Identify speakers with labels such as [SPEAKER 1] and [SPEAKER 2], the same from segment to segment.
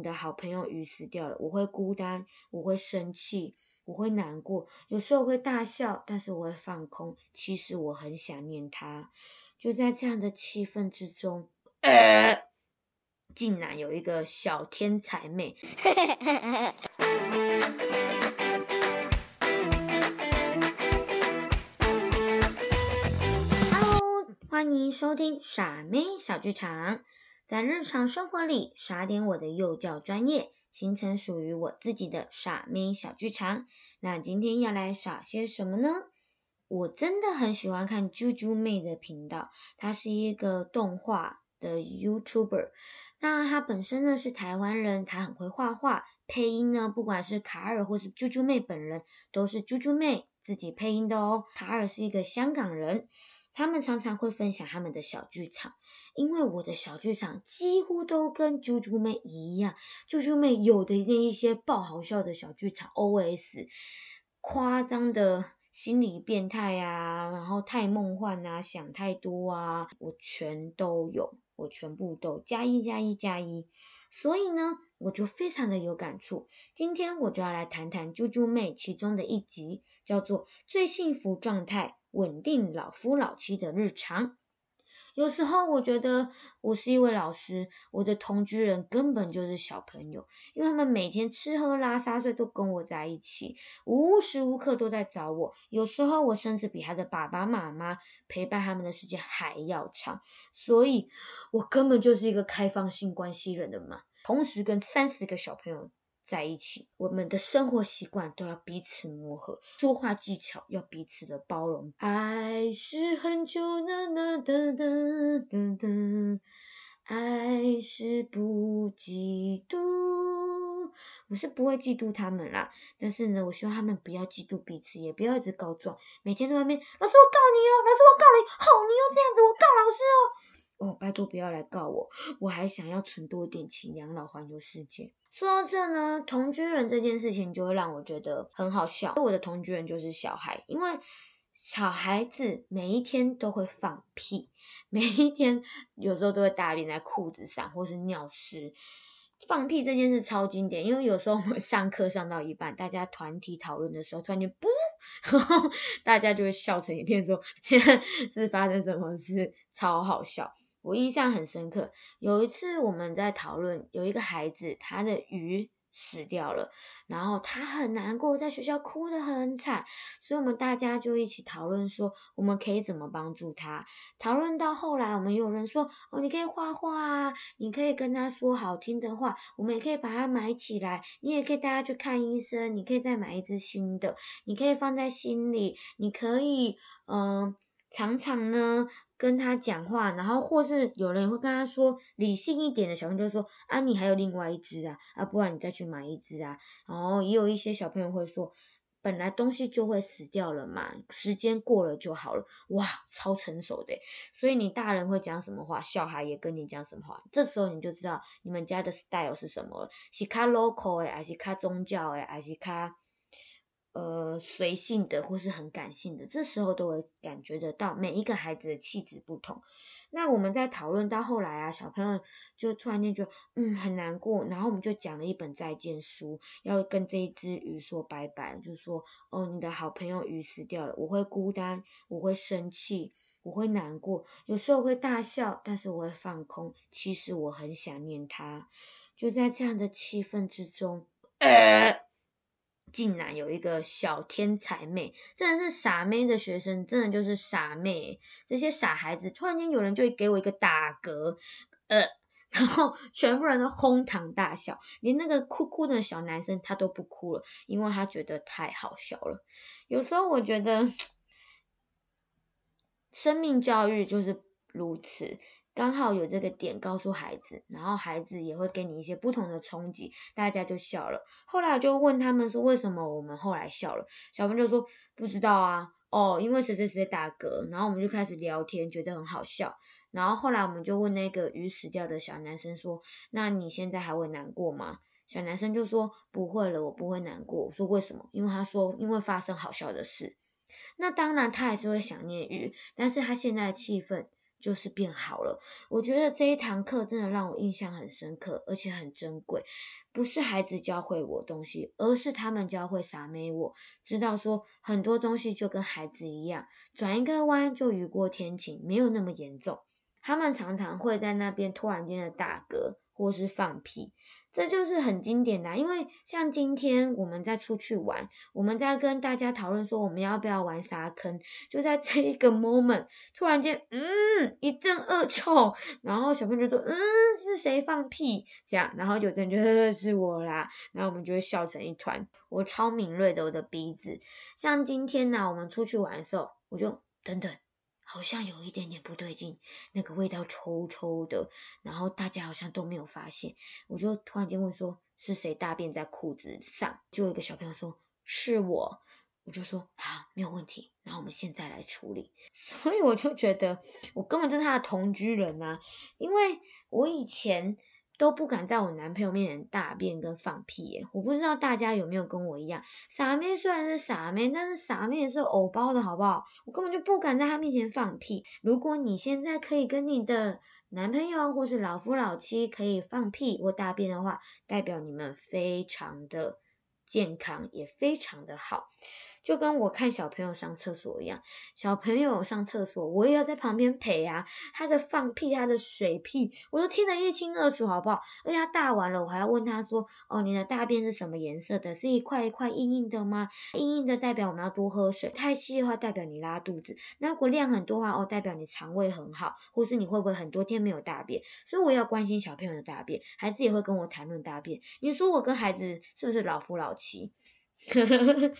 [SPEAKER 1] 你的好朋友鱼死掉了，我会孤单，我会生气，我会难过，有时候会大笑，但是我会放空。其实我很想念他。就在这样的气氛之中，呃，竟然有一个小天才妹。Hello，欢迎收听傻妹小剧场。在日常生活里，耍点我的幼教专业，形成属于我自己的傻妹小剧场。那今天要来耍些什么呢？我真的很喜欢看啾啾妹的频道，她是一个动画的 YouTuber。那她本身呢是台湾人，她很会画画，配音呢，不管是卡尔或是啾啾妹本人，都是啾啾妹自己配音的哦。卡尔是一个香港人。他们常常会分享他们的小剧场，因为我的小剧场几乎都跟啾啾妹一样。啾啾妹有的那一些爆好笑的小剧场，OS 夸张的心理变态啊，然后太梦幻啊，想太多啊，我全都有，我全部都加一加一加一。所以呢，我就非常的有感触。今天我就要来谈谈啾啾妹其中的一集，叫做《最幸福状态》。稳定老夫老妻的日常，有时候我觉得我是一位老师，我的同居人根本就是小朋友，因为他们每天吃喝拉撒睡都跟我在一起，无时无刻都在找我。有时候我甚至比他的爸爸妈妈陪伴他们的时间还要长，所以我根本就是一个开放性关系人的嘛，同时跟三十个小朋友。在一起，我们的生活习惯都要彼此磨合，说话技巧要彼此的包容。爱是很久的的的的的的，爱是不嫉妒。我是不会嫉妒他们啦，但是呢，我希望他们不要嫉妒彼此，也不要一直告状，每天都在外面，老师我告你哦，老师我告你，吼，你又这样子，我告老师哦。哦，拜托不要来告我，我还想要存多点钱养老环游世界。说到这呢，同居人这件事情就会让我觉得很好笑。我的同居人就是小孩，因为小孩子每一天都会放屁，每一天有时候都会大便在裤子上或是尿湿。放屁这件事超经典，因为有时候我们上课上到一半，大家团体讨论的时候，突然间不，然后 大家就会笑成一片，说 现在是发生什么事，超好笑。我印象很深刻，有一次我们在讨论，有一个孩子他的鱼死掉了，然后他很难过，在学校哭得很惨，所以我们大家就一起讨论说，我们可以怎么帮助他。讨论到后来，我们有人说，哦，你可以画画啊，你可以跟他说好听的话，我们也可以把它埋起来，你也可以带他去看医生，你可以再买一只新的，你可以放在心里，你可以，嗯，常常呢。跟他讲话，然后或是有人会跟他说理性一点的小朋友就说啊，你还有另外一只啊，啊，不然你再去买一只啊。然后也有一些小朋友会说，本来东西就会死掉了嘛，时间过了就好了。哇，超成熟的。所以你大人会讲什么话，小孩也跟你讲什么话。这时候你就知道你们家的 style 是什么了，是卡 local 诶，还是卡宗教诶，还是卡。呃，随性的或是很感性的，这时候都会感觉得到每一个孩子的气质不同。那我们在讨论到后来啊，小朋友就突然间觉得嗯很难过，然后我们就讲了一本再见书，要跟这一只鱼说拜拜，就说哦，你的好朋友鱼死掉了，我会孤单，我会生气，我会难过，有时候会大笑，但是我会放空，其实我很想念他。就在这样的气氛之中，呃。竟然有一个小天才妹，真的是傻妹的学生，真的就是傻妹。这些傻孩子，突然间有人就会给我一个打嗝，呃，然后全部人都哄堂大笑，连那个哭哭的小男生他都不哭了，因为他觉得太好笑了。有时候我觉得，生命教育就是如此。刚好有这个点告诉孩子，然后孩子也会给你一些不同的冲击，大家就笑了。后来我就问他们说，为什么我们后来笑了？小朋友说不知道啊，哦，因为谁谁谁打嗝。然后我们就开始聊天，觉得很好笑。然后后来我们就问那个鱼死掉的小男生说，那你现在还会难过吗？小男生就说不会了，我不会难过。我说为什么？因为他说因为发生好笑的事。那当然他还是会想念鱼，但是他现在的气氛。就是变好了。我觉得这一堂课真的让我印象很深刻，而且很珍贵。不是孩子教会我东西，而是他们教会傻妹我知道说很多东西就跟孩子一样，转一个弯就雨过天晴，没有那么严重。他们常常会在那边突然间的大哥或是放屁。这就是很经典的，因为像今天我们在出去玩，我们在跟大家讨论说我们要不要玩沙坑，就在这一个 moment，突然间，嗯，一阵恶臭，然后小朋友就说，嗯，是谁放屁？这样，然后有的人就呵呵是我啦，然后我们就会笑成一团。我超敏锐的，我的鼻子。像今天呢，我们出去玩的时候，我就等等。好像有一点点不对劲，那个味道臭臭的，然后大家好像都没有发现，我就突然间问说是谁大便在裤子上？就有一个小朋友说是我，我就说啊，没有问题，然后我们现在来处理。所以我就觉得我根本就是他的同居人啊，因为我以前。都不敢在我男朋友面前大便跟放屁耶！我不知道大家有没有跟我一样，傻妹虽然是傻妹，但是傻妹也是偶包的好不好？我根本就不敢在他面前放屁。如果你现在可以跟你的男朋友或是老夫老妻可以放屁或大便的话，代表你们非常的健康，也非常的好。就跟我看小朋友上厕所一样，小朋友上厕所，我也要在旁边陪啊。他的放屁，他的水屁，我都听得一清二楚，好不好？而且他大完了，我还要问他说：“哦，你的大便是什么颜色的？是一块一块硬硬的吗？硬硬的代表我们要多喝水，太细的话代表你拉肚子。那如果量很多话，哦，代表你肠胃很好，或是你会不会很多天没有大便？所以我要关心小朋友的大便，孩子也会跟我谈论大便。你说我跟孩子是不是老夫老妻？”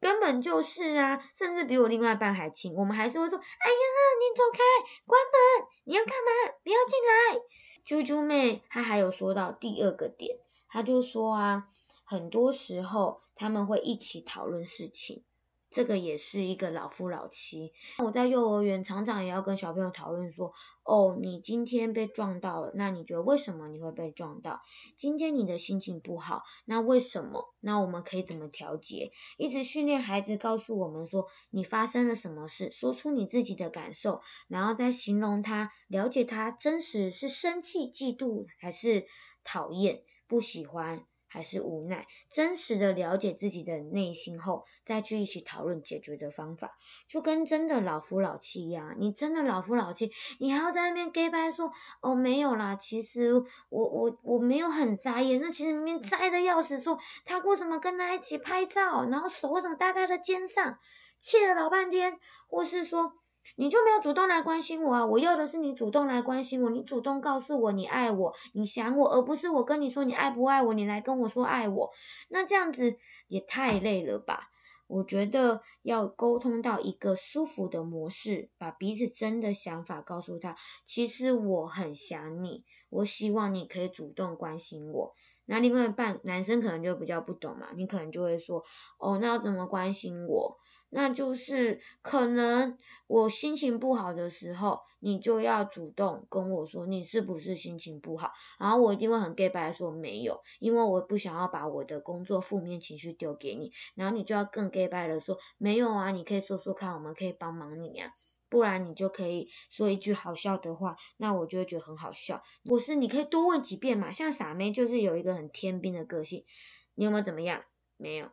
[SPEAKER 1] 根本就是啊，甚至比我另外一半还亲。我们还是会说：“哎呀，你走开，关门！你要干嘛？不要进来。”啾啾妹她还有说到第二个点，她就说啊，很多时候他们会一起讨论事情。这个也是一个老夫老妻。我在幼儿园常常也要跟小朋友讨论说：“哦，你今天被撞到了，那你觉得为什么你会被撞到？今天你的心情不好，那为什么？那我们可以怎么调节？一直训练孩子告诉我们说你发生了什么事，说出你自己的感受，然后再形容他，了解他真实是生气、嫉妒还是讨厌、不喜欢。”还是无奈，真实的了解自己的内心后，再去一起讨论解决的方法，就跟真的老夫老妻一样。你真的老夫老妻，你还要在那边 gay 白说哦没有啦，其实我我我没有很在意，那其实明明在的要死，说他为什么跟他一起拍照，然后手怎么搭在他的肩上，气了老半天，或是说。你就没有主动来关心我啊！我要的是你主动来关心我，你主动告诉我你爱我，你想我，而不是我跟你说你爱不爱我，你来跟我说爱我，那这样子也太累了吧？我觉得要沟通到一个舒服的模式，把彼此真的想法告诉他。其实我很想你，我希望你可以主动关心我。那另外一半男生可能就比较不懂嘛，你可能就会说，哦，那要怎么关心我？那就是可能我心情不好的时候，你就要主动跟我说你是不是心情不好，然后我一定会很 gay 白说没有，因为我不想要把我的工作负面情绪丢给你，然后你就要更 gay 白的说没有啊，你可以说说看，我们可以帮忙你啊，不然你就可以说一句好笑的话，那我就会觉得很好笑。不是，你可以多问几遍嘛，像傻妹就是有一个很天兵的个性，你有没有怎么样？没有，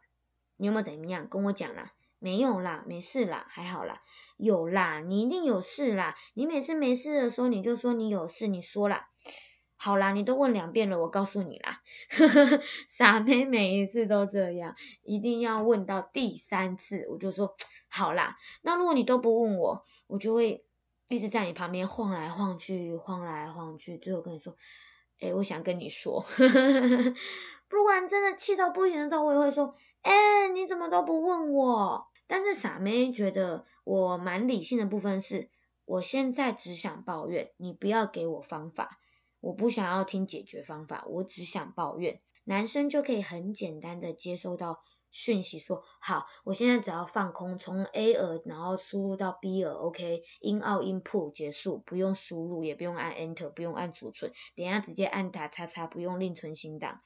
[SPEAKER 1] 你有没有怎么样？跟我讲啦。没有啦，没事啦，还好啦。有啦，你一定有事啦。你每次没事的时候，你就说你有事，你说啦。好啦，你都问两遍了，我告诉你啦。傻妹每一次都这样，一定要问到第三次，我就说 好啦。那如果你都不问我，我就会一直在你旁边晃来晃去，晃来晃去，最后跟你说，哎，我想跟你说。不管真的气到不行的时候，我也会说，哎，你怎么都不问我？但是傻妹觉得我蛮理性的部分是，我现在只想抱怨，你不要给我方法，我不想要听解决方法，我只想抱怨。男生就可以很简单的接收到讯息，说好，我现在只要放空，从 A 耳然后输入到 B 耳，OK，in out input 结束，不用输入，也不用按 Enter，不用按储存，等下直接按打叉叉，不用另存新档，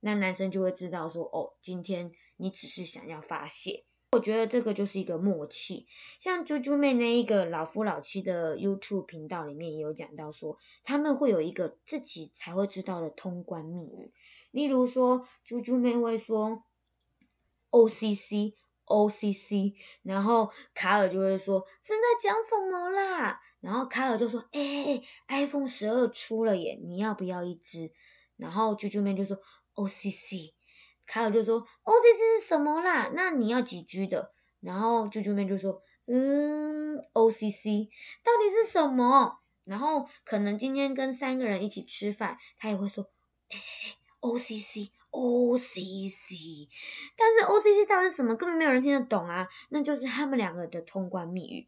[SPEAKER 1] 那男生就会知道说，哦，今天你只是想要发泄。我觉得这个就是一个默契。像啾啾妹那一个老夫老妻的 YouTube 频道里面也有讲到说，他们会有一个自己才会知道的通关密语。例如说，啾啾妹会说 OCC OCC，然后卡尔就会说正在讲什么啦？然后卡尔就说：“哎，iPhone 十二出了耶，你要不要一只？”然后啾啾妹就说：“OCC。”卡尔就说：“OCC 是什么啦？那你要几 G 的？”然后啾啾妹就说：“嗯，OCC 到底是什么？”然后可能今天跟三个人一起吃饭，他也会说：“哎，OCC，OCC。”但是 OCC 到底是什么？根本没有人听得懂啊！那就是他们两个的通关密语。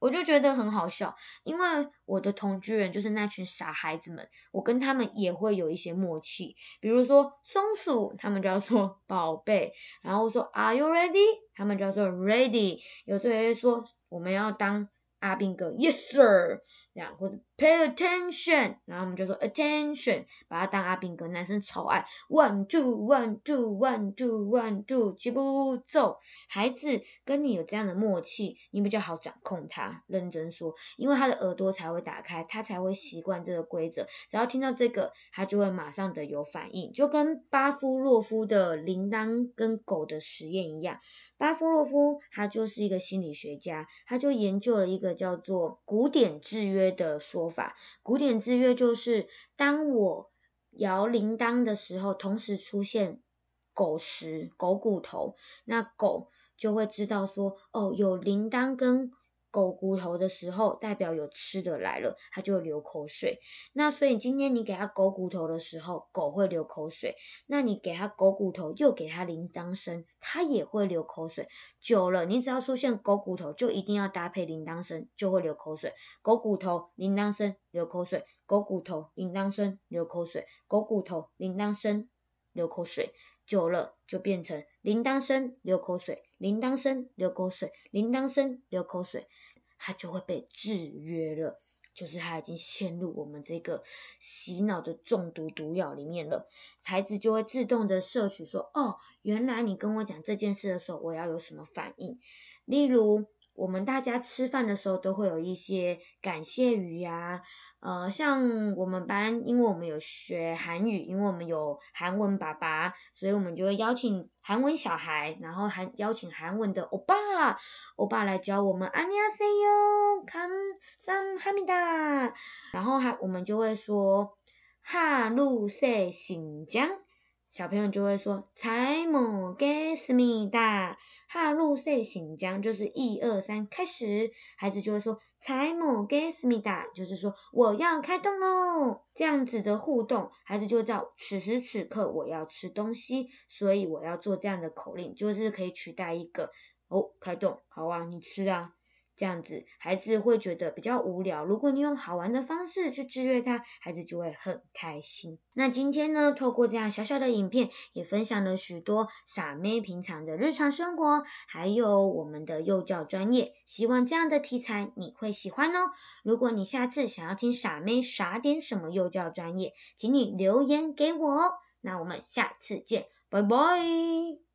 [SPEAKER 1] 我就觉得很好笑，因为我的同居人就是那群傻孩子们，我跟他们也会有一些默契。比如说松鼠，他们就要说宝贝，然后说 Are you ready？他们就要说 Ready。有时候也会说我们要当阿兵哥，Yes sir。这样或者 pay attention，然后我们就说 attention，把它当阿宾哥，男生超爱 one two one two one two one two，起步走。孩子跟你有这样的默契，你比较好掌控他。认真说，因为他的耳朵才会打开，他才会习惯这个规则。只要听到这个，他就会马上的有反应，就跟巴夫洛夫的铃铛跟狗的实验一样。巴夫洛夫他就是一个心理学家，他就研究了一个叫做古典制约。的说法，古典制约就是当我摇铃铛的时候，同时出现狗食、狗骨头，那狗就会知道说，哦，有铃铛跟。狗骨头的时候，代表有吃的来了，它就流口水。那所以今天你给它狗骨头的时候，狗会流口水。那你给它狗骨头，又给它铃铛声，它也会流口水。久了，你只要出现狗骨头，就一定要搭配铃铛声，就会流口水。狗骨头，铃铛声，流口水。狗骨头，铃铛声，流口水。狗骨头，铃铛声，流口水。久了就变成铃铛声流口水，铃铛声流口水，铃铛声流口水，他就会被制约了，就是他已经陷入我们这个洗脑的中毒毒药里面了。孩子就会自动的摄取说：“哦，原来你跟我讲这件事的时候，我要有什么反应？”例如。我们大家吃饭的时候都会有一些感谢语呀，呃，像我们班，因为我们有学韩语，因为我们有韩文爸爸，所以我们就会邀请韩文小孩，然后还邀请韩文的欧巴，欧巴来教我们안녕하세요감사합니 다， 然后还我们就会说哈鲁塞新疆， 小朋友就会说“才姆给斯密哒哈路塞醒江”，就是一二三开始。孩子就会说“才姆给斯密哒”，就是说我要开动喽。这样子的互动，孩子就知道此时此刻我要吃东西，所以我要做这样的口令，就是可以取代一个“哦，开动，好啊，你吃啊”这样子，孩子会觉得比较无聊。如果你用好玩的方式去制约他，孩子就会很开心。那今天呢，透过这样小小的影片，也分享了许多傻妹平常的日常生活，还有我们的幼教专业。希望这样的题材你会喜欢哦。如果你下次想要听傻妹傻点什么幼教专业，请你留言给我哦。那我们下次见，拜拜。